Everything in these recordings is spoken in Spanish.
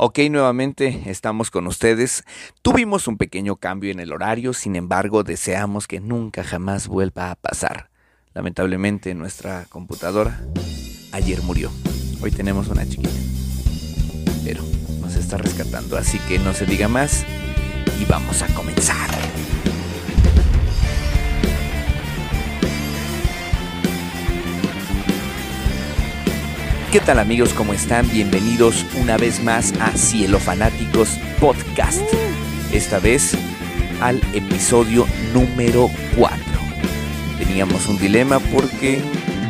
Ok, nuevamente estamos con ustedes. Tuvimos un pequeño cambio en el horario, sin embargo deseamos que nunca jamás vuelva a pasar. Lamentablemente nuestra computadora ayer murió. Hoy tenemos una chiquita. Pero nos está rescatando, así que no se diga más y vamos a comenzar. ¿Qué tal amigos? ¿Cómo están? Bienvenidos una vez más a Cielo Fanáticos Podcast. Esta vez al episodio número 4. Teníamos un dilema porque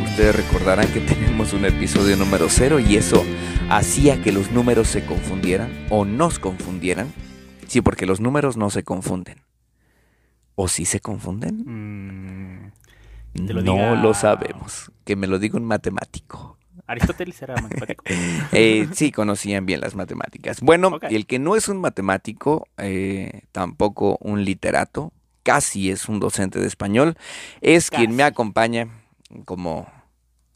ustedes recordarán que tenemos un episodio número 0 y eso hacía que los números se confundieran o nos confundieran. Sí, porque los números no se confunden. ¿O sí se confunden? Mm, lo no diga- lo sabemos. Que me lo diga un matemático. Aristóteles era matemático. Eh, sí, conocían bien las matemáticas. Bueno, y el que no es un matemático, eh, tampoco un literato, casi es un docente de español, es quien me Casi. acompaña como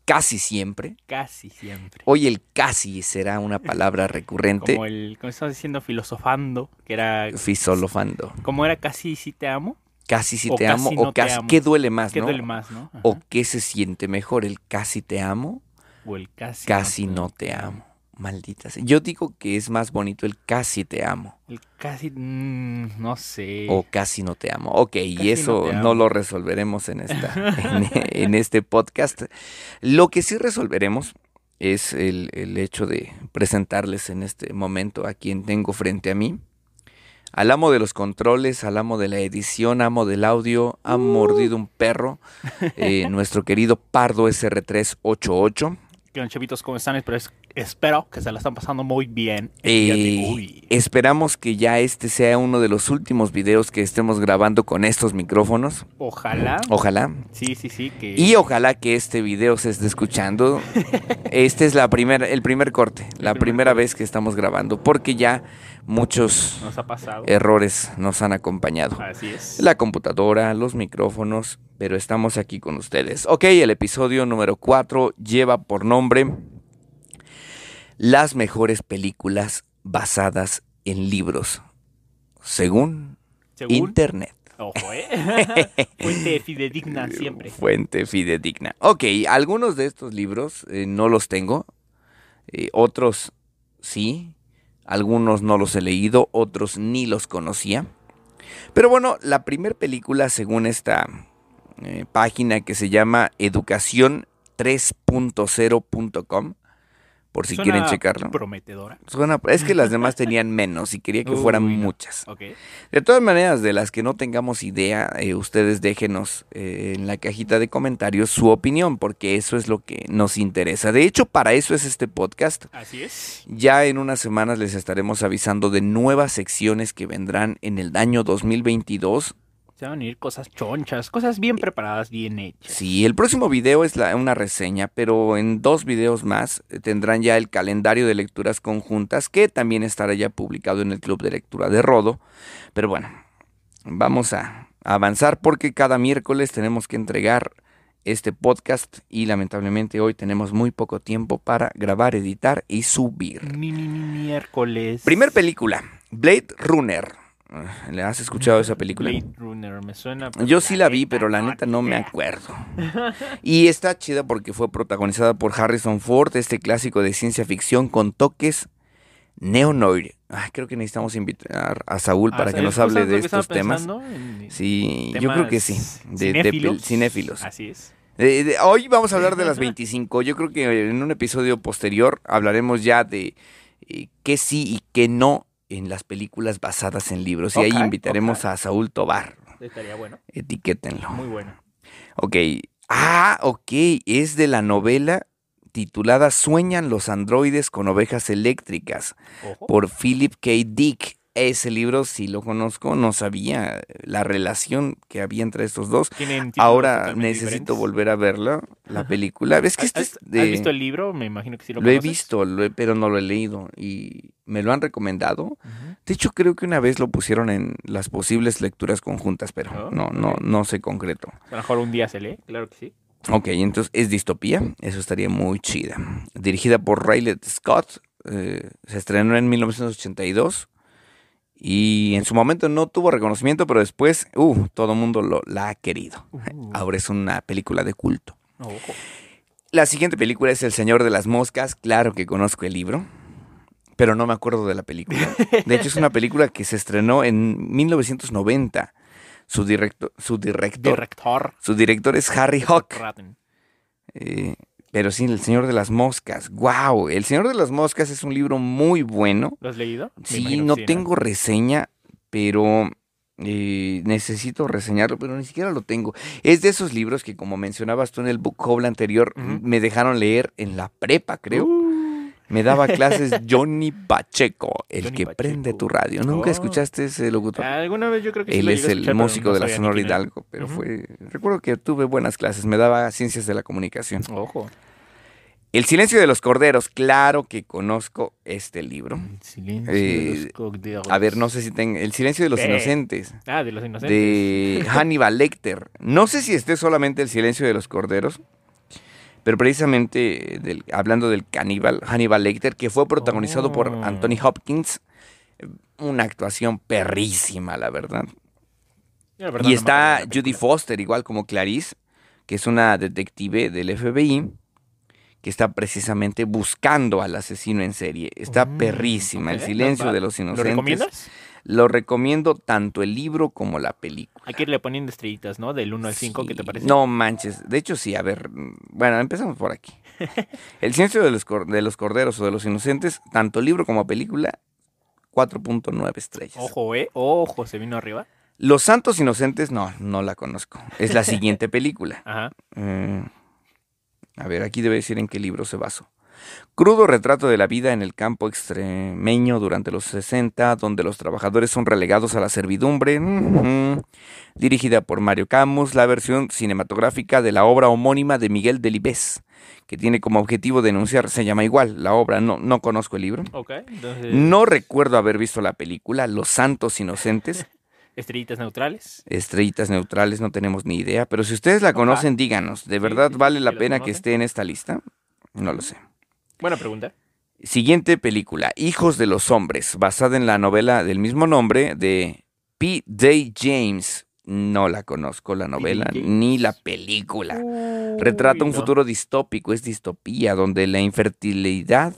casi siempre. Casi siempre. Hoy el casi será una palabra recurrente, Como el, como estamos diciendo, filosofando, que era, fisolofando. como era casi si te amo, Casi si O te amo casi o no te casi... amo. ¿Qué duele más, ¿qué no? duele más, no? Ajá. ¿O qué se siente mejor, el casi te amo? O el casi. Casi no te amo. Maldita sea. Yo digo que es más bonito el casi te amo. El casi, mm, no sé. O casi no te amo. Ok, y Casi eso no, lo resolveremos en, esta, en, en este podcast. Lo que sí resolveremos es el, el hecho de presentarles en este momento a quien tengo frente a mí. Al amo de los controles, al amo de la edición, amo del audio, ha mordido un perro, eh, nuestro querido Pardo SR388. ¿Qué onda, chavitos? ¿Cómo están? Espero, espero que se la están pasando muy bien. Eh, esperamos que ya este sea uno de los últimos videos que estemos grabando con estos micrófonos. Ojalá. Ojalá. Sí, sí, sí. Que... Y ojalá que este video se esté escuchando. Este es la primera, el primer corte, la primer primera corte. vez que estamos grabando, porque ya muchos Nos ha pasado. errores nos han acompañado. Así es. La computadora, los micrófonos, pero estamos aquí con ustedes. Ok, el episodio número 4 lleva por nombre Las mejores películas basadas en libros, según Según. Internet. Ojo, ¿eh? Fuente fidedigna siempre. Fuente fidedigna. Ok, algunos de estos libros eh, no los tengo, eh, otros sí, algunos no los he leído, otros ni los conocía. Pero bueno, la primera película, según esta eh, página que se llama educación3.0.com, por si Suena quieren checarlo. Prometedora. Suena- es que las demás tenían menos y quería que fueran no. muchas. De todas maneras, de las que no tengamos idea, eh, ustedes déjenos eh, en la cajita de comentarios su opinión, porque eso es lo que nos interesa. De hecho, para eso es este podcast. Así es. Ya en unas semanas les estaremos avisando de nuevas secciones que vendrán en el año 2022. Se van a ir cosas chonchas, cosas bien preparadas, bien hechas. Sí, el próximo video es la- una reseña, pero en dos videos más eh, tendrán ya el calendario de lecturas conjuntas, que también estará ya publicado en el Club de Lectura de Rodo. Pero bueno, vamos a avanzar porque cada miércoles tenemos que entregar este podcast y lamentablemente hoy tenemos muy poco tiempo para grabar, editar y subir. Mi, mi, mi, miércoles. Primer película, Blade Runner. ¿Le has escuchado esa película? Blade Runner, me suena. pero Yo sí la vi, pero la neta no me acuerdo. Y está chida porque fue protagonizada por Harrison Ford, este clásico de ciencia ficción con toques neo-noir. Ay, creo que necesitamos invitar a Saúl Ah, para que ¿sabes nos hable de estos temas. Sí, yo creo que sí. De, cinéfilos. Así es. Eh, hoy vamos a hablar de las 25. Yo creo que en un episodio posterior hablaremos ya de eh, qué sí y qué no en las películas basadas en libros. Y ahí invitaremos a Saúl Tobar. Estaría bueno. Etiquétenlo. Muy bueno. Ok. Ah, ok. Es de la novela titulada Sueñan los androides con ovejas eléctricas Ojo. por Philip K. Dick. Ese libro sí lo conozco, no sabía la relación que había entre estos dos. Ahora necesito diferentes. volver a verla, la película. ¿Ves que ¿Has, este es has- de- has visto el libro? Me imagino que sí lo Lo he visto, lo he- pero no lo he leído y me lo han recomendado. De hecho, creo que una vez lo pusieron en las posibles lecturas conjuntas, pero Oh, no, no, no se concretó. A lo mejor un día se lee, claro que sí. Ok, entonces es distopía, eso estaría muy chida. Dirigida por Riley Scott, eh, se estrenó en 1982 y en su momento no tuvo reconocimiento, pero después, uh, todo el mundo lo, la ha querido. Uh. Ahora es una película de culto. Ojo. La siguiente película es El Señor de las Moscas. Claro que conozco el libro, pero no me acuerdo de la película. De hecho, es una película que se estrenó en 1990. Su, directo, su director, Director. su director es Harry Hawk. Eh, pero sí, El Señor de las Moscas. ¡Wow! El Señor de las Moscas es un libro muy bueno. ¿Lo has leído? Sí, no tengo reseña, pero eh, necesito reseñarlo, pero ni siquiera lo tengo. Es de esos libros que, como mencionabas tú en el book hall anterior, me dejaron leer en la prepa, creo. Uh, Me daba clases Johnny Pacheco, el Johnny que Pacheco. prende tu radio. ¿Nunca Oh. escuchaste ese locutor? Alguna vez yo creo que sí Él lo es el escuchar, músico no de la Sonora. Hidalgo, pero fue... Recuerdo que tuve buenas clases, me daba ciencias de la comunicación. Ojo. El silencio de los corderos, claro que conozco este libro. Silencio Eh, de los cocodrilos. A ver, no sé si tengo... El silencio de los Eh, inocentes. Ah, de los inocentes. de Hannibal Lecter. No sé si esté solamente El silencio de los corderos, pero precisamente del- hablando del caníbal, Hannibal Lecter, que fue protagonizado por Oh. Anthony Hopkins, eh, una actuación perrísima, la verdad. Yo la verdad Y está Judy. Foster, igual como Clarice, que es una detective del FBI, que está precisamente buscando al asesino en serie. Está Mm, perrísima, El silencio de los ¿Lo inocentes. recomiendas? Lo recomiendo tanto el libro como la película. Hay que irle poniendo estrellitas, ¿no? Del 1 al 5, ¿qué te Sí, parece? No manches. De hecho, sí, a ver. Bueno, empezamos por aquí. El silencio de los, de los corderos o de los inocentes, tanto libro como película, 4.9 estrellas. Ojo, ¿eh? Ojo, se vino arriba. Los Santos Inocentes, no, no la conozco. Es la siguiente película. Ajá. Eh, a ver, aquí debe decir en qué libro se basó. Crudo retrato de la vida en el campo extremeño durante los 60, donde los trabajadores son relegados a la servidumbre. Dirigida por Mario Camus, la versión cinematográfica de la obra homónima de Miguel Delibes, que tiene como objetivo denunciar, se llama igual, la obra, no, no conozco el libro. Ok, entonces. No recuerdo haber visto la película, Los Santos Inocentes, Estrellitas neutrales. estrellitas neutrales, no tenemos ni idea, pero si ustedes la conocen, díganos, ¿de verdad sí, vale la pena que esté en esta lista? No lo sé. Buena pregunta. Siguiente película, Hijos de los Hombres, basada en la novela del mismo nombre de P. Day James. No la conozco la novela ni la película. Retrata Uy, un no. futuro distópico, es distopía, donde la infertilidad,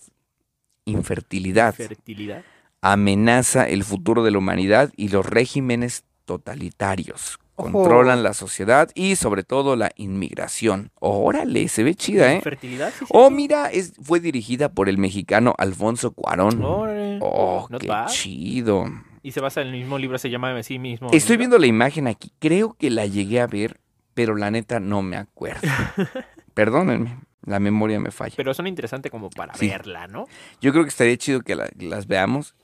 infertilidad Fertilidad. amenaza el futuro de la humanidad y los regímenes totalitarios. Ojo. Controlan la sociedad y sobre todo la inmigración. Órale, se ve chida, ¿eh? Fertilidad. sí, sí, Oh, sí. mira, es, fue dirigida por el mexicano Alfonso Cuarón. Órale. Oh, Not qué bad. chido. Y se basa en el mismo libro, se llama así mismo. Estoy viendo la imagen aquí. Creo que la llegué a ver, pero la neta no me acuerdo. Perdónenme, la memoria me falla. Pero son interesantes como para Sí. verla, ¿no? Yo creo que estaría chido que la- las veamos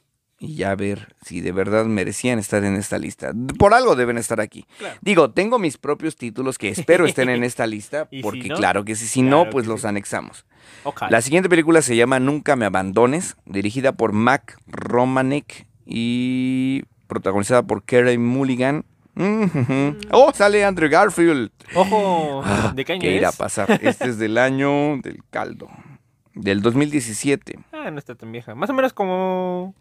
y ya ver si de verdad merecían estar en esta lista. Por algo deben estar aquí. Claro. Digo, tengo mis propios títulos que espero estén en esta lista, ¿Y si porque no? claro que sí, si Claro no, pues los sí. anexamos. La siguiente película se llama Nunca me abandones, dirigida por Mac Romanek y protagonizada por Kerry Mulligan. Mhm. Oh, sale Andrew Garfield. Ojo, Ah, ¿de qué año ¿Qué irá a pasar? Este es del año del caldo, del 2017. Ah, no está tan vieja. Más o menos como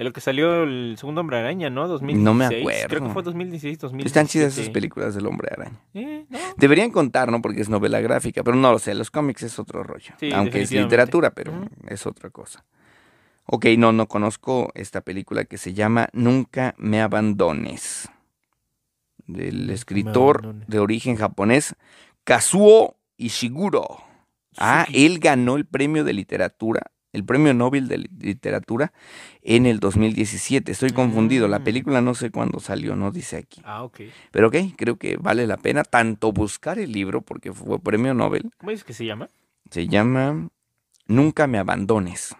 en lo que salió el segundo Hombre Araña, ¿no? 2016. No me Creo acuerdo. que fue 2016, 2017. Están chidas esas películas del Hombre Araña. Eh, ¿no? Deberían contar, ¿no? Porque es novela gráfica, pero no lo sé, los cómics es otro rollo. Sí, aunque es literatura, pero es otra cosa. Ok, no, no conozco esta película que se llama Nunca me abandones. Del escritor de origen japonés, Kazuo Ishiguro. Ah, él ganó el premio de literatura, el premio Nobel de li- literatura en el 2017. Estoy confundido, la Mm. película no sé cuándo salió, no dice aquí. Ah, ok. Pero ok, creo que vale la pena tanto buscar el libro, porque fue premio Nobel. ¿Cómo dices que se llama? Se llama Nunca me abandones.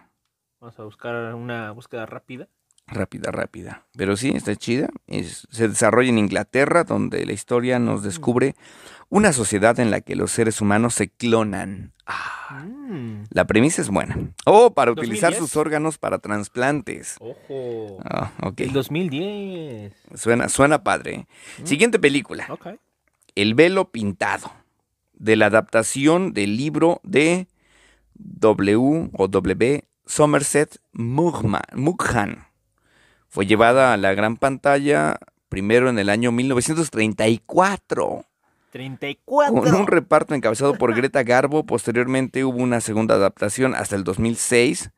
Vamos a buscar una búsqueda rápida. Rápida, rápida. Pero sí, está chida. Es- se desarrolla en Inglaterra, donde la historia nos descubre una sociedad en la que los seres humanos se clonan. Ah, Mm, la premisa es buena. Oh, para utilizar 2010. sus órganos para trasplantes. Ojo. Ah, ok. El 2010. Suena, suena padre. Mm. Siguiente película. El velo pintado, de la adaptación del libro de W o W. Somerset Mughan. Fue llevada a la gran pantalla primero en el año 1934. 34. Con un reparto encabezado por Greta Garbo. Posteriormente hubo una segunda adaptación hasta el 2006.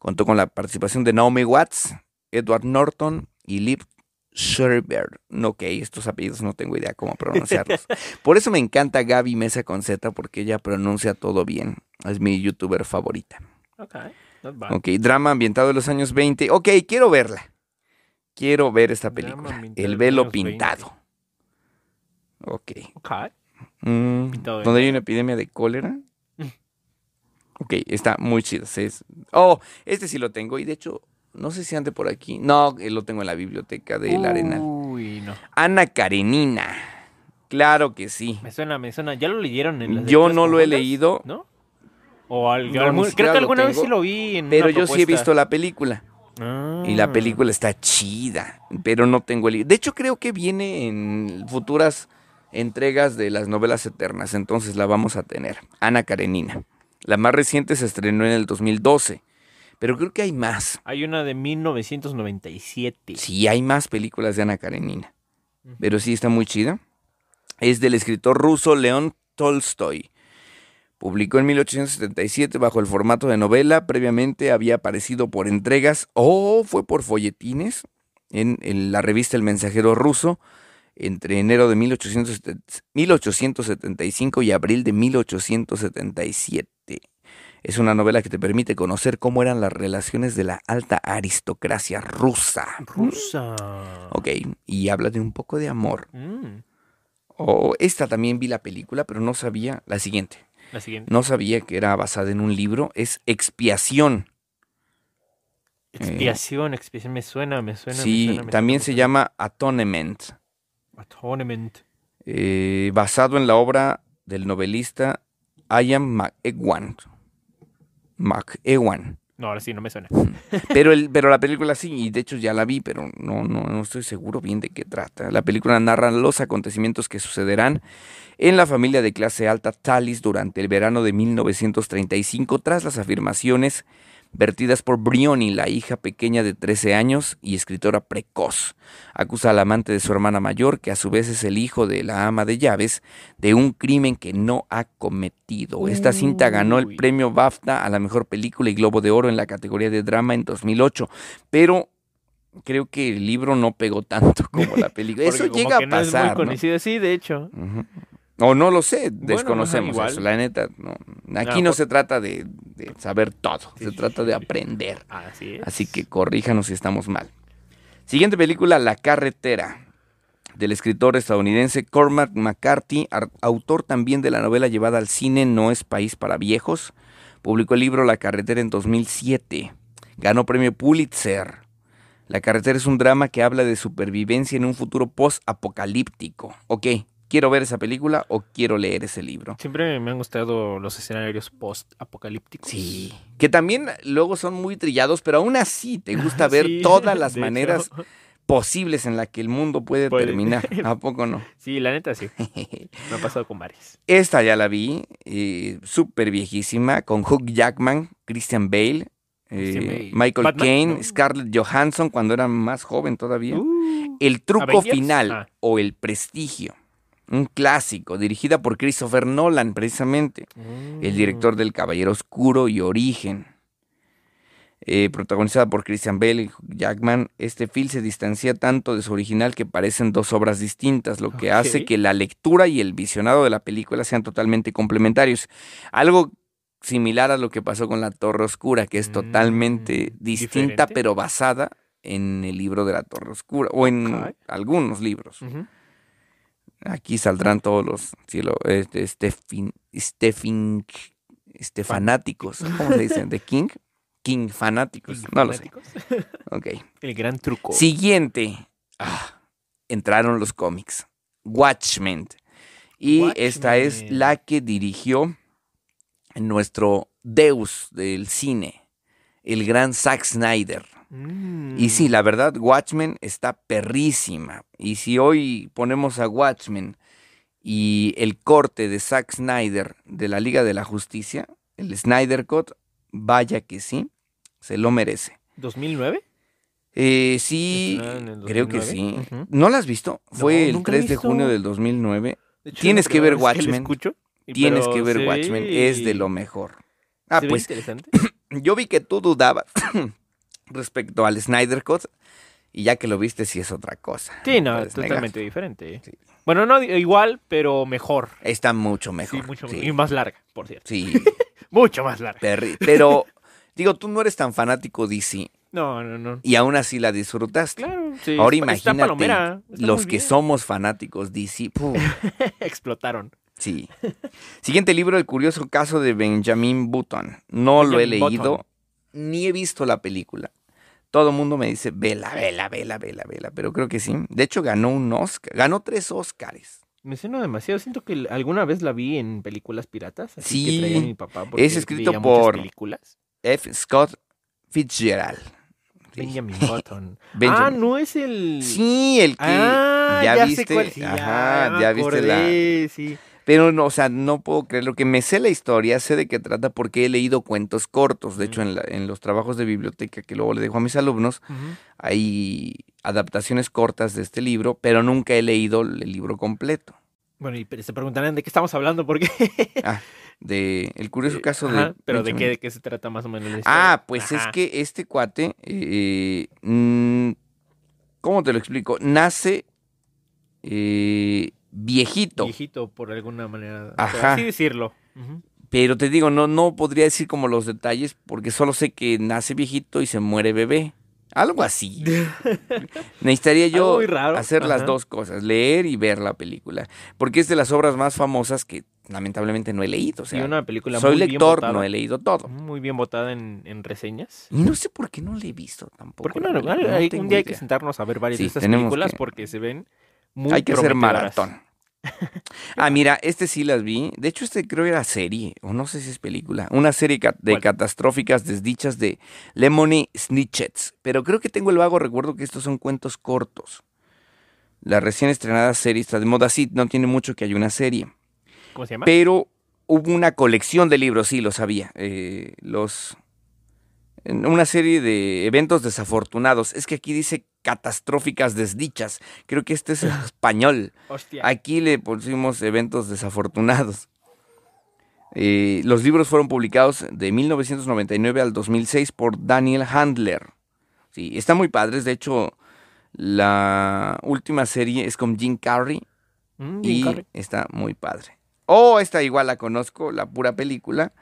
Contó con la participación de Naomi Watts, Edward Norton y Liv Sherber. Ok, estos apellidos no tengo idea cómo pronunciarlos. Por eso me encanta Gaby Mesa con Z porque ella pronuncia todo bien. Es mi youtuber favorita. Ok, not bad. Ok, drama ambientado en los años 20. Ok, quiero verla. Quiero ver esta película. El velo los 20. pintado. Ok. Ok. Mm, de ¿Donde hay una epidemia de cólera? Mm. Ok, está muy chido. es- Oh, este sí lo tengo. Y de hecho, no sé si ande por aquí. No, eh, lo tengo en la biblioteca del Arenal. Uy, no. Ana Karenina. Claro que sí. Me suena, me suena. ¿Ya lo leyeron en las Yo no lo he leído, ¿No? O al- No, algún- creo que alguna vez sí lo vi en pero una yo sí he visto la película. Ah. Y la película está chida, pero no tengo el libro. De hecho, creo que viene en futuras entregas de las novelas eternas, entonces la vamos a tener. Ana Karenina. La más reciente se estrenó en el 2012, pero creo que hay más. Hay una de 1997. Sí, hay más películas de Ana Karenina, pero sí está muy chida. Es del escritor ruso León Tolstoy. Publicó en 1877 bajo el formato de novela. Previamente había aparecido por entregas o fue por folletines en, en la revista El Mensajero Ruso entre enero de 1870 1875 y abril de 1877. Es una novela que te permite conocer cómo eran las relaciones de la alta aristocracia rusa. Rusa. Ok, y habla de un poco de amor. Mm, O esta también vi la película, pero no sabía la siguiente. La siguiente. No sabía que era basada en un libro. Es Expiación. Expiación, expiación. Me suena, me suena. me sí, suena, me también suena, se llama Atonement. Atonement. eh, basado en la obra del novelista Ian McEwan. McEwan. No, ahora sí, no me suena. Pero, el, pero la película sí, y de hecho ya la vi, pero no, no, no estoy seguro bien de qué trata. La película narra los acontecimientos que sucederán en la familia de clase alta Talis durante el verano de 1935 tras las afirmaciones vertidas por Brioni, la hija pequeña de 13 años y escritora precoz. Acusa al amante de su hermana mayor, que a su vez es el hijo de la ama de llaves, de un crimen que no ha cometido. Esta cinta ganó el premio BAFTA a la mejor película y Globo de Oro en la categoría de drama en 2008, pero creo que el libro no pegó tanto como la película. Eso como llega que a no es muy pasar. ¿no? conocido. Sí, de hecho. O no lo sé, Bueno, desconocemos eso, la neta. No. Aquí Ah, no por- se trata de, de saber todo, Sí, se sí, trata sí, de aprender. Así es. Así que corríjanos si estamos mal. Siguiente película, La carretera, del escritor estadounidense Cormac McCarthy, ar- autor también de la novela llevada al cine No es país para viejos. Publicó el libro La carretera en 2007. Ganó premio Pulitzer. La carretera es un drama que habla de supervivencia en un futuro post-apocalíptico. Ok, ¿quiero ver esa película o quiero leer ese libro? Siempre me han gustado los escenarios post-apocalípticos. Sí. Que también luego son muy trillados, pero aún así te gusta ver Sí, todas las maneras hecho. posibles en la que el mundo puede, Puede. terminar. ¿A poco no? Sí, la neta sí. Me ha pasado con varias. Esta ya la vi, eh, súper viejísima, con Hugh Jackman, Christian Bale, eh. Michael Caine, ¿no? Scarlett Johansson cuando era más joven todavía. Uh, el truco ¿Avengers? final Ah. o El prestigio. Un clásico, dirigida por Christopher Nolan, precisamente. el director del Caballero Oscuro y Origen. Eh, protagonizada por Christian Bale y Jackman, este film se distancia tanto de su original que parecen dos obras distintas, lo que hace que la lectura y el visionado de la película sean totalmente complementarios. Algo similar a lo que pasó con La Torre Oscura, que es totalmente Mm, distinta, diferente. pero basada en el libro de La Torre Oscura, o en algunos libros. Aquí saldrán todos los cielo, este, Stephen, Stephen, este, fanáticos. ¿Cómo se dicen? ¿De King? King fanáticos. No lo sé. Ok. El gran truco. Siguiente. Ah, entraron los cómics. Watchmen. Y esta es la que dirigió nuestro Deus del cine, el gran Zack Snyder. Mm. Y sí, la verdad, Watchmen está perrísima. Y si hoy ponemos a Watchmen y el corte de Zack Snyder de la Liga de la Justicia, el Snyder Cut, vaya que sí, Se lo merece. ¿2009? Eh, sí, creo que sí. 2009. Ujú. ¿No la has visto? Fue el nunca la he 3 de junio del 2009. De hecho, Tienes que ver que Watchmen. Tienes que ver Watchmen, es de lo mejor. Ah, pues interesante. yo vi que tú dudabas respecto al Snyder Cut y ya que lo viste sí es otra cosa. Sí, no, negar. totalmente diferente. Sí. Bueno, no igual, pero mejor. Está mucho mejor. sí, mucho sí. Y más larga, por cierto. Sí, Mucho más larga. perri- pero digo, tú no eres tan fanático DC No, no, no. y aún así la disfrutaste. Claro, sí. Ahora imagínate palomera, los que somos fanáticos DC. Explotaron. sí. Siguiente libro, El curioso caso de Benjamin Button. No lo he leído, Button. ni he visto la película. Todo el mundo me dice, vela, vela, vela, vela, vela, pero creo que sí. De hecho, ganó un Oscar, ganó tres Oscars. Me suena demasiado. Siento que alguna vez la vi en películas piratas. Así Sí. que traía mi papá. porque Es escrito por- películas. F. Scott Fitzgerald. Sí. Benjamin Button. Ah, Benjamin. no es el. Sí, el que Ah, ya, ya, viste. sé cuál. Sí, ya, Ajá, me ya viste la. sí. Pero no, o sea, no puedo creer lo que me sé la historia, sé de qué trata porque he leído cuentos cortos. De hecho, en, la- en los trabajos de biblioteca que luego le dejo a mis alumnos, hay adaptaciones cortas de este libro, pero nunca he leído el libro completo. Bueno, y se preguntarán de qué estamos hablando, porque. Ah, de El curioso caso de. Ajá, pero de qué, de qué se trata más o menos la. Ah, pues es que este cuate, eh, mm, ¿cómo te lo explico? Nace eh, viejito, Viejito, por alguna manera. Ajá. Por así decirlo. Pero te digo, no, no podría decir como los detalles porque solo sé que nace viejito y se muere bebé. Algo así. Necesitaría yo hacer las dos cosas, leer y ver la película, porque es de las obras más famosas que lamentablemente no he leído. O sea, y una película soy muy lector, no he leído todo. Muy bien votada en, en reseñas. Y no sé por qué no la he visto tampoco. ¿Por qué la no? no Hay- un día hay que sentarnos a ver varias Sí, de estas películas que- porque se ven muy Hay que hacer maratón. Ah, mira, este sí las vi. De hecho, este creo era serie, o no sé si es película. Una serie de ¿Cuál? catastróficas desdichas de Lemony Snitchets. Pero creo que tengo el vago recuerdo que estos son cuentos cortos. La recién estrenada serie está de moda, sí, no tiene mucho que hay una serie. ¿Cómo se llama? Pero hubo una colección de libros, sí, lo sabía. eh, los. Una serie de eventos desafortunados. Es que aquí dice catastróficas desdichas. Creo que este es español. Hostia. Aquí le pusimos eventos desafortunados. Eh, los libros fueron publicados de 1999 al 2006 por Daniel Handler. Sí, están muy padres. De hecho, la última serie es con Jim Carrey Mm, Jim y Carrey. está muy padre. Oh, esta igual la conozco, la pura película.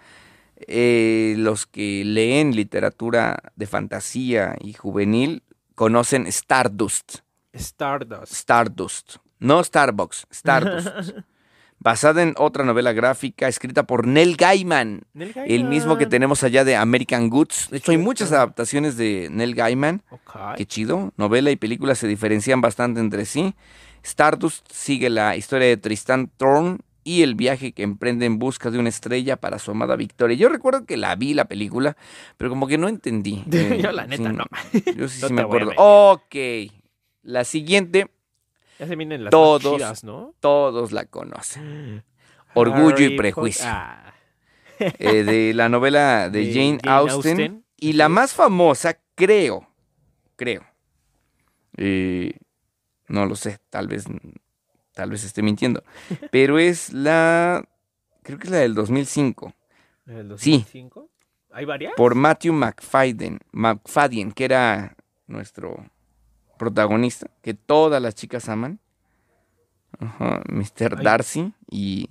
Eh, los que leen literatura de fantasía y juvenil conocen Stardust. Stardust. Stardust. No Starbucks, Stardust. basada en otra novela gráfica escrita por Neil Gaiman, Neil el mismo que Gaiman. tenemos allá de American Goods. De hecho, hay muchas adaptaciones de Neil Gaiman. Qué chido. Novela y película se diferencian bastante entre sí. Stardust sigue la historia de Tristan Thorne y el viaje que emprende en busca de una estrella para su amada Victoria. Yo recuerdo que la vi la película, pero como que no entendí. Eh, Yo la neta sí, no. Yo sí, No sí me acuerdo. Ok. La siguiente, Ya se vienen las Todos. chidas, ¿no? todos la conocen. Orgullo y prejuicio. Ah, Eh, de la novela de, De Jane, Jane Austen. Austen, Y la más famosa, creo, creo. eh, no lo sé, tal vez, tal vez esté mintiendo. Pero es la, creo que es la del 2005, ¿el Sí. 2005? ¿Hay varias? por Matthew McFadden, McFadden, que era nuestro protagonista, que todas las chicas aman. Ajá, Mr. Ay. Darcy y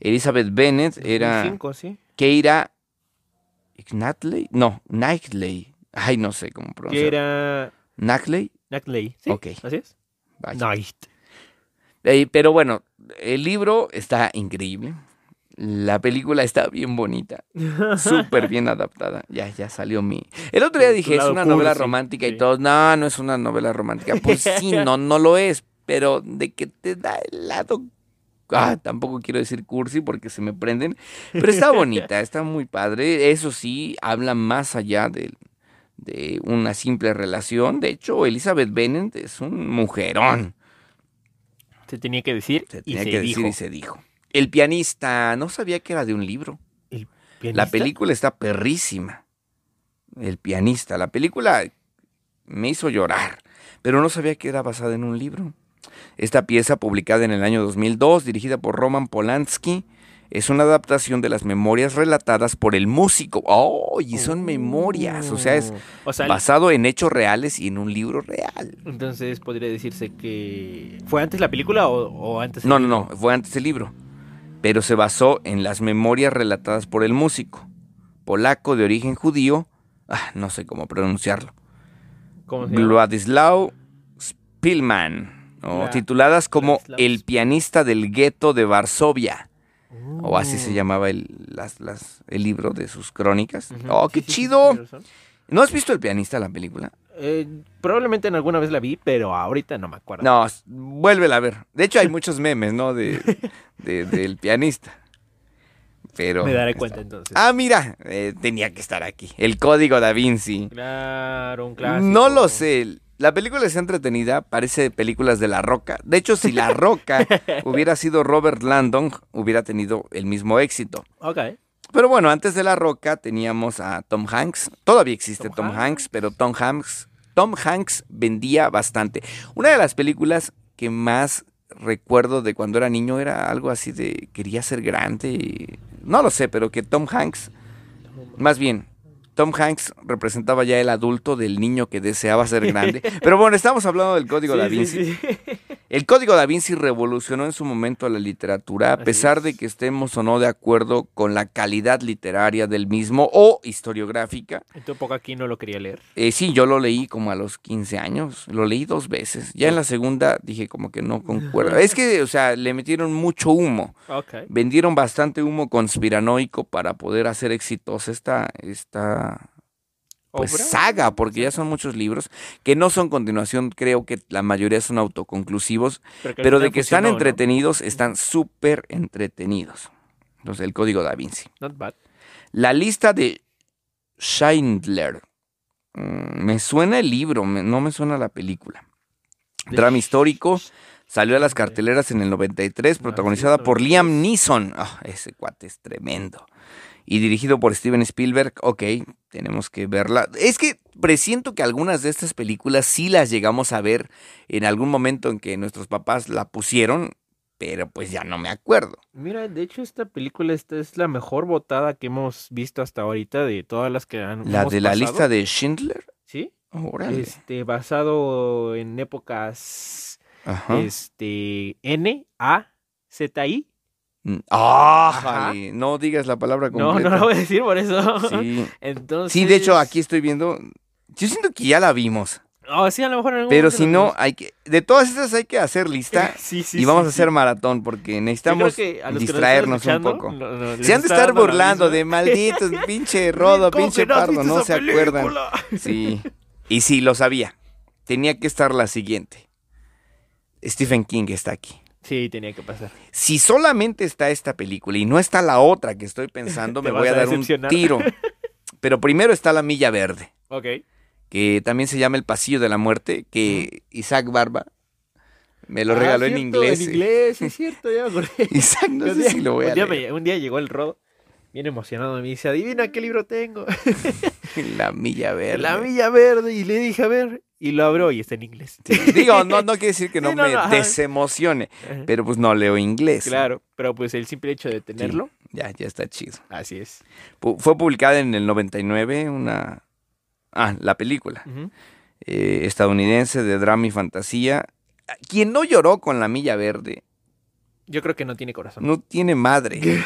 Elizabeth Bennet era 2005, sí. Keira Knightley, no, Knightley. Ay, no sé cómo Que pronunciar. era Knightley, Nackley, ¿sí? Ok. ¿Así es? Knight. Eh, pero bueno, el libro está increíble. La película está bien bonita, súper bien adaptada. Ya, ya salió mi. El otro día dije, es una novela romántica y sí. todo. No, no es una novela romántica. Pues sí, no, no lo es. Pero de que te da el lado. Ah, tampoco quiero decir cursi porque se me prenden. Pero está bonita, está muy padre. Eso sí, habla más allá de, de una simple relación. De hecho, Elizabeth Bennet es un mujerón. Se tenía que decir Se y se dijo. decir y se dijo. El pianista, no sabía que era de un libro. ¿El La película está perrísima. El pianista. La película me hizo llorar, pero no sabía que era basada en un libro. Esta pieza, publicada en el año 2002, dirigida por Roman Polanski, es una adaptación de las memorias relatadas por el músico. ¡Oh! Y son memorias, o sea, es O sea, basado en hechos reales y en un libro real. entonces podría decirse que fue antes la película o, o antes. el No, no, libro? no, fue antes el libro, pero se basó en las memorias relatadas por el músico, polaco de origen judío, ah, no sé cómo pronunciarlo, ¿Cómo se llama? Tituladas como Vladislav El pianista del gueto de Varsovia, o así se Oh. llamaba el, las- las- el libro de sus crónicas. ¡Oh, qué Sí, sí, sí, chido! ¿No has visto El pianista, la película? Eh, probablemente en alguna vez la vi, pero ahorita no me acuerdo. No, vuélvela a ver. De hecho, hay muchos memes, ¿no? De, de- del pianista. Pero. me daré cuenta entonces. Ah, mira, eh, tenía que estar aquí. El código da Vinci. Claro, un clásico. No lo sé. La película es entretenida, parece películas de La Roca. De hecho, si La Roca hubiera sido Robert Landon, hubiera tenido el mismo éxito. Ok. Pero bueno, antes de La Roca teníamos a Tom Hanks. Todavía existe Tom Tom, Hanks. Hanks, pero Tom Hanks, Tom Hanks vendía bastante. Una de las películas que más recuerdo de cuando era niño era algo así de quería ser grande. No lo sé, pero que Tom Hanks, más bien, Tom Hanks representaba ya el adulto del niño que deseaba ser grande. Pero bueno, estamos hablando del Código Sí, Da sí, Vinci. sí. El Código Da Vinci revolucionó en su momento la literatura, a pesar es. de que estemos o no de acuerdo con la calidad literaria del mismo o historiográfica. En tu época aquí no lo quería leer. Eh, sí, yo lo leí como a los 15 años, lo leí dos veces. Ya en la segunda dije como que no concuerdo. Es que, o sea, le metieron mucho humo. Ok. Vendieron bastante humo conspiranoico para poder hacer exitosa esta, esta pues ¿Obra? saga, porque ya son muchos libros que no son continuación, creo que la mayoría son autoconclusivos, pero de que están entretenidos, están súper entretenidos. Entonces, el código da Vinci. Not bad. La lista de Schindler. Mm, me suena el libro, me- no me suena la película. De Drama histórico. Salió a las carteleras en el 93, Ah, protagonizada por 93. Liam Neeson. Ah, ese cuate es tremendo. Y dirigido por Steven Spielberg. Ok, tenemos que verla. Es que presiento que algunas de estas películas sí las llegamos a ver en algún momento en que nuestros papás la pusieron, pero pues ya no me acuerdo. Mira, de hecho esta película esta es la mejor votada que hemos visto hasta ahorita de todas las que han La hemos de la pasado. lista de Schindler. Sí. Órale. Este, basado en épocas Ajá. este N A Z I. Mm, ¡Ah! No digas la palabra No, completa. no lo voy a decir por eso. Sí. Entonces Sí, de hecho, aquí estoy viendo. Yo siento que ya la vimos. Oh, sí, a lo mejor en algún Pero si no, vimos. hay que. De todas estas hay que hacer lista. Sí, sí, y vamos sí, a hacer maratón porque necesitamos distraernos un poco. no- no, Se han de estar la burlando de malditos, pinche rodo, ¿Cómo pinche no pardo, no se acuerdan. Sí. Y sí, lo sabía. Tenía que estar la siguiente. Stephen King está aquí. Sí, tenía que pasar. Si solamente está esta película y no está la otra que estoy pensando, me voy a dar un tiro. Pero primero está La Milla Verde, Ok. que también se llama El Pasillo de la Muerte, que Isaac Barba me lo Ah, regaló en inglés. En inglés, es cierto, ya me acordé. Isaac, no un, sé día, si lo voy a un día leer. me- un día llegó el rodo, bien emocionado, me dice, adivina qué libro tengo. La Milla Verde. La Villa Verde. Y le dije, a ver, y lo abro y está en inglés. Sí, Digo, no, no quiere decir que no, Sí, no, me no, desemocione, Ajá. pero pues no leo inglés. Claro, pero pues el simple hecho de tenerlo, Ya, ya está chido. así es. Fue publicada en el 99, una... Ah, la película. Eh, estadounidense de drama y fantasía. Quien no lloró con La Milla Verde Yo creo que no tiene corazón. no tiene madre.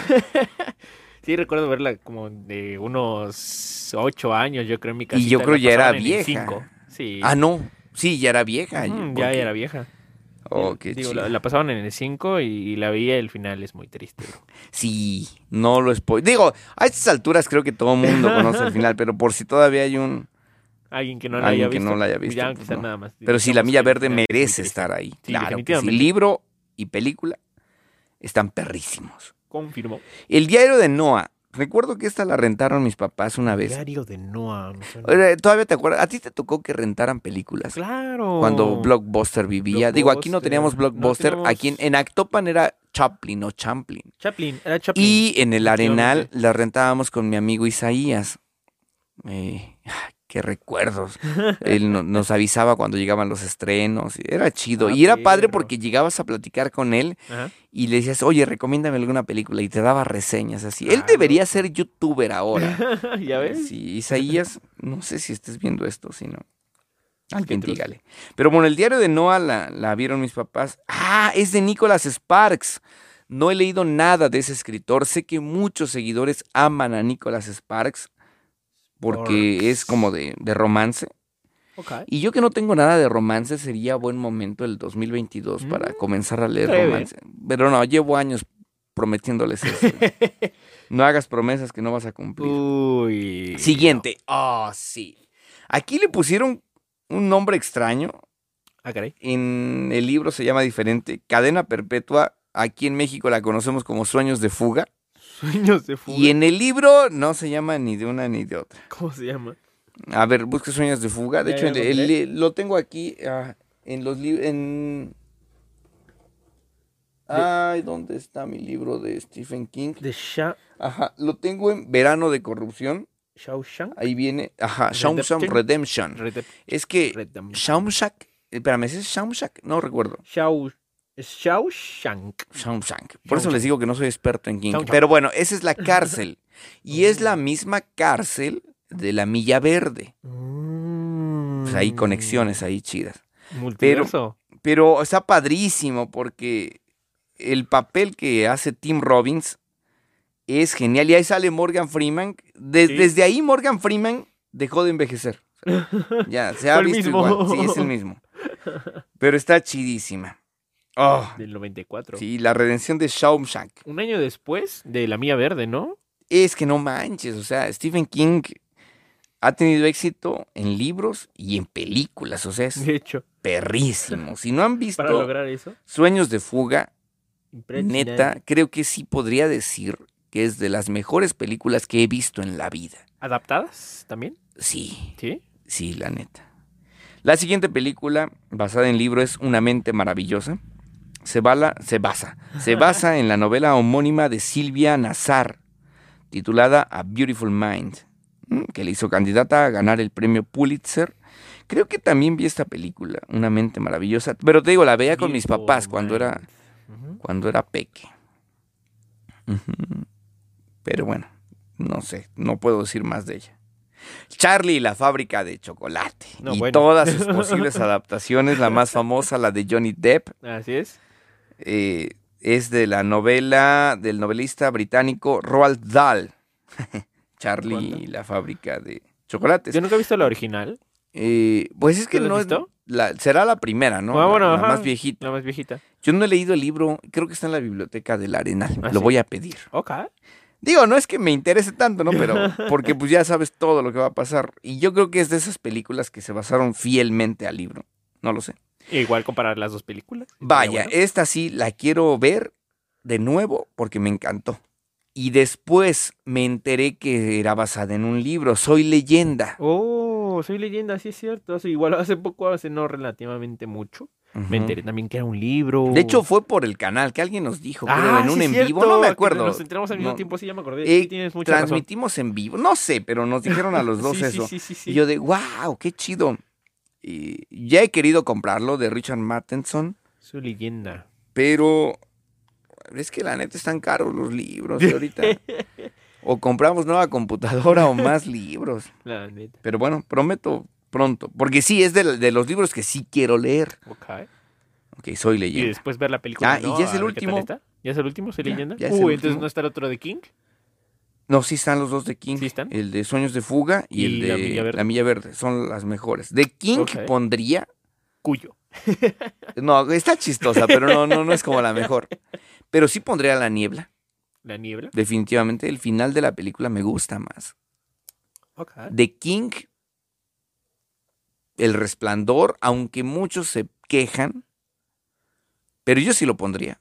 Sí, recuerdo verla como de unos ocho años, yo creo, en mi casa. yo creo ya era vieja. Sí. Ah, no. Sí, ya era vieja. Ujú, ¿por ya qué? era vieja. Oh, qué Digo, la, la pasaban en el 5 y, la vi, el final es muy triste. bro. Sí, no lo spoil. Digo, a estas alturas creo que todo el mundo conoce el final, pero por si todavía hay un... Alguien que no la haya que visto. no la haya visto, Ya, pues no. nada más. Pero sí, La Milla Verde merece estar ahí. Sí, claro que sí. Libro y película están perrísimos. Confirmo. El diario de Noah. Recuerdo que esta la rentaron mis papás una vez. Diario de Noah. ¿Todavía te acuerdas? ¿A ti te tocó que rentaran películas? Claro. Cuando Blockbuster vivía. Digo, aquí no Blockbuster. teníamos No Blockbuster. teníamos- Aquí en, en Actopan era Chaplin o Champlin. Chaplin, era Chaplin. Y en el Arenal la rentábamos con mi amigo Isaías. Eh, qué recuerdos. Él no- nos avisaba cuando llegaban los estrenos. Era chido. Ah, y era padre porque llegabas a platicar con él Ajá. y le decías, oye, recomiéndame alguna película. Y te daba reseñas así. Él Ah, debería ser youtuber ahora. ¿Ya ves? Sí, Isaías, no sé si estés viendo esto, si no. Alguien dígale. Pero bueno, el diario de Noah la, la vieron mis papás. Ah, es de Nicholas Sparks. No he leído nada de ese escritor. Sé que muchos seguidores aman a Nicholas Sparks porque es como de, de romance. Y yo que no tengo nada de romance, sería buen momento el 2022 para Mm, comenzar a leer romance. Pero no, llevo años prometiéndoles eso. no hagas promesas que no vas a cumplir. Uy. Siguiente. Oh, sí. Aquí le pusieron un nombre extraño. Ah, caray. En el libro se llama diferente. Cadena perpetua. Aquí en México la conocemos como Sueños de Fuga. Sueños de fuga. Y en el libro no se llama ni de una ni de otra. ¿Cómo se llama? A ver, busca Sueños de Fuga. De Ya, hecho, ya lo encontré. el- lo tengo aquí ah, en los libros. En... Ay, ¿dónde está mi libro de Stephen King? De Sha Ajá, lo tengo en Verano de Corrupción. Shawshank. Ahí viene, ajá, Shawshank Redemption. Redemption. Es que Redemption. Shawshank, espérame, ¿ese es Shawshank? No recuerdo. Shaw- Shawshank. Shawshank. Por eso les digo que no soy experto en King. Pero bueno, esa es la cárcel. Y es la misma cárcel de la Milla Verde. Pues hay Mm. conexiones ahí chidas. Multiverso. Pero está padrísimo porque el papel que hace Tim Robbins es genial. Y ahí sale Morgan Freeman. De- Sí. Desde ahí Morgan Freeman dejó de envejecer. O sea, ya, se ha visto mismo. igual. Sí, es el mismo. Pero está chidísima. Oh, Del 94. sí, la redención de Shawshank. Un año después de La Mía Verde, ¿no? Es que no manches, o sea, Stephen King ha tenido éxito en libros y en películas, o sea, es De hecho, perrísimo. Si no han visto para lograr eso. Sueños de Fuga, neta, creo que sí podría decir que es de las mejores películas que he visto en la vida. ¿Adaptadas también? Sí, Sí. sí, la neta. La siguiente película, basada en libro, es Una mente maravillosa. Se, bala- se basa, se basa en la novela homónima de Silvia Nazar, titulada A Beautiful Mind, que le hizo candidata a ganar el premio Pulitzer. Creo que también vi esta película, Una mente maravillosa, pero te digo, la veía con mis papás cuando era, cuando era peque. Pero bueno, no sé, no puedo decir más de ella. Charlie y la fábrica de chocolate. No, y bueno. todas sus posibles adaptaciones, la más famosa, la de Johnny Depp, Así es. Eh, es de la novela del novelista británico Roald Dahl. Charlie ¿Cuándo? y la fábrica de chocolates. Yo nunca he visto la original. Eh, pues es que ¿Tú la no es la- será la primera, ¿no? Ah, La- bueno, la, ajá. más viejita. La más viejita. Yo no he leído el libro, creo que está en la biblioteca del Arenal. ¿Ah, Lo sí? voy a pedir. Ok. Digo, no es que me interese tanto, ¿no? Pero porque pues ya sabes todo lo que va a pasar. Y yo creo que es de esas películas que se basaron fielmente al libro. No lo sé. Igual comparar las dos películas. Vaya, bueno. esta sí la quiero ver de nuevo porque me encantó. Y después me enteré que era basada en un libro, Soy leyenda. Oh, soy leyenda, sí es cierto. Igual hace poco, hace no relativamente mucho. Me enteré también que era un libro. De hecho, fue por el canal que alguien nos dijo, creo, ah, en un sí es en cierto, vivo, no me acuerdo. Nos enteramos al mismo No. tiempo, sí, ya me acordé. Eh, sí, tienes mucha razón. Transmitimos en vivo, no sé, pero nos dijeron a los dos Sí, sí, eso. Sí, sí, sí. Y yo de, wow, qué chido. Y ya he querido comprarlo de Richard Matheson, Su leyenda. pero es que la neta están caros los libros de ahorita. o compramos nueva computadora o más libros. La neta. Pero bueno, prometo pronto. Porque sí, es de, de los libros que sí quiero leer. Ok. Ok, soy Y leyenda. después ver la película. Ah, y ya es el último. ¿Ya es el último? ¿Soy leyenda? ya es Uy, el entonces último. no está el otro de King. No, sí están los dos de King. ¿Sí están? El de Sueños de Fuga y, Y el de La Milla Verde. La Milla Verde. Son las mejores. De King pondría Cuyo. No, está chistosa, pero no, no, no es como la mejor. Pero sí pondría La Niebla. La niebla. Definitivamente, el final de la película me gusta más. Ok. De King, El Resplandor, aunque muchos se quejan, pero yo sí lo pondría.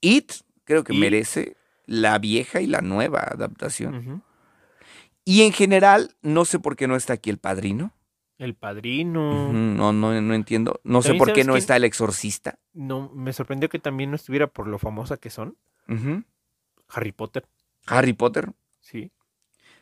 It, creo que merece la vieja y la nueva adaptación. Y en general, no sé por qué no está aquí el padrino. El padrino. No, no, no entiendo. No sé por qué no quién- está el exorcista. No, me sorprendió que también no estuviera por lo famosa que son. Harry Potter. Harry Potter. Sí.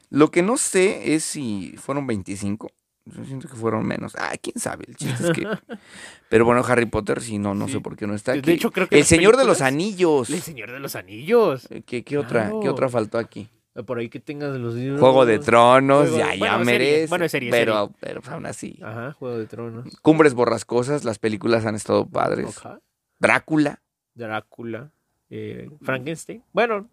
Lo que no sé es si fueron 25. Yo siento que fueron menos. Ah, quién sabe. El chiste es que. Pero bueno, Harry Potter, sí, no, no Sí. sé por qué no está De aquí. hecho, creo que El Señor de los Anillos. El Señor de los Anillos. Eh, ¿Qué, qué otra, ¿Qué otra faltó aquí? Por ahí que tengas los libros. Juego de Tronos, Juego ya, de- ya bueno, serie, merece. bueno, serie, pero, pero pues, aún así. Ajá, Juego de Tronos. Cumbres borrascosas, las películas han estado padres. Ok. Drácula. Drácula. eh, Frankenstein. Bueno.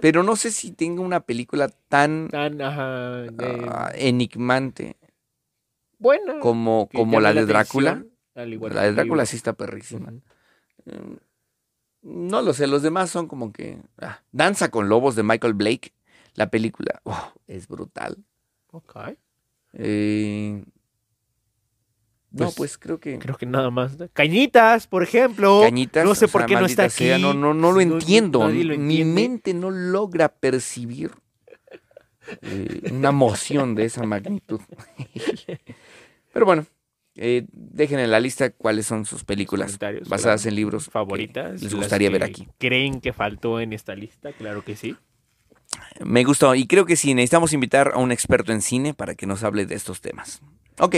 Pero no sé si tenga una película tan Tan, ajá. de- ah, enigmante buena. como, como la de Drácula. La de Drácula sí está perrísima. Mm, No lo sé, los demás son como que... ah, Danza con Lobos de Michael Blake. La película oh, es brutal. Ok. Eh, no, Pues, pues creo que... Creo que nada más. Cañitas, por ejemplo. Cañitas, No sé por sea, qué no está sea, aquí. no, no, no lo No- entiendo. lo Mi mente no logra percibir eh, una emoción de esa magnitud. Pero bueno, eh, dejen en la lista cuáles son sus películas basadas en libros que favoritas. les gustaría ver aquí. ¿Creen que faltó en esta lista? Claro que sí. Me gustó y creo que sí, necesitamos invitar a un experto en cine para que nos hable de estos temas. Ok,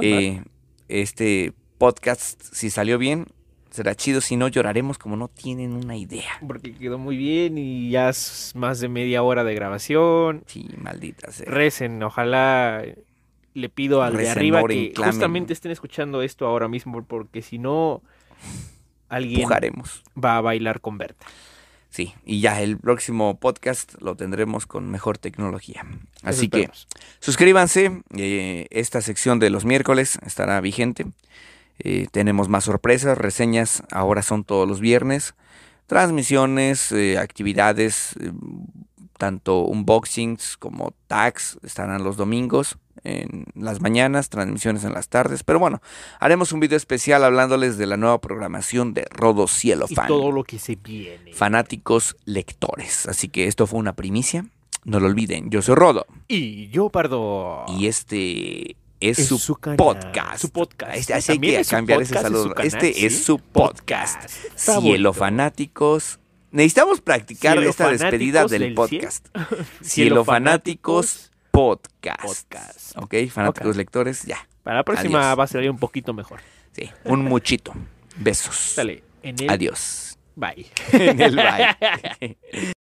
eh, este podcast, si salió bien, será chido, si no lloraremos como no tienen una idea. Porque quedó muy bien y ya es más de media hora de grabación. Sí, maldita sea. Recen, ojalá le pido al de arriba que clamen. justamente estén escuchando esto ahora mismo porque si no alguien Pujaremos. va a bailar con Berta. Sí, y ya el próximo podcast lo tendremos con mejor tecnología. Así que suscríbanse, eh, esta sección de los miércoles estará vigente. Eh, tenemos más sorpresas, reseñas ahora son todos los viernes, transmisiones, eh, actividades, eh, tanto unboxings como tags estarán los domingos en las mañanas, transmisiones en las tardes. Pero bueno, haremos un video especial hablándoles de la nueva programación de Rodo Cielo Y Fan todo lo que se viene. fanáticos lectores. Así que esto fue una primicia. No lo olviden, yo soy Rodo Y yo, Pardo. y este es, Es su, podcast. su podcast. Este- así hay que es cambiar ese podcast, es saludo. este sí. es su podcast. favorito. Cielo fanáticos. Necesitamos practicar Cielo esta despedida del del podcast. Cielo Cielo fanáticos podcast. Podcast. Ok, fanáticos lectores, ya. Para la próxima Adiós. va a salir un poquito mejor. Sí, un muchito. Besos. En el Adiós. Bye. En el bye.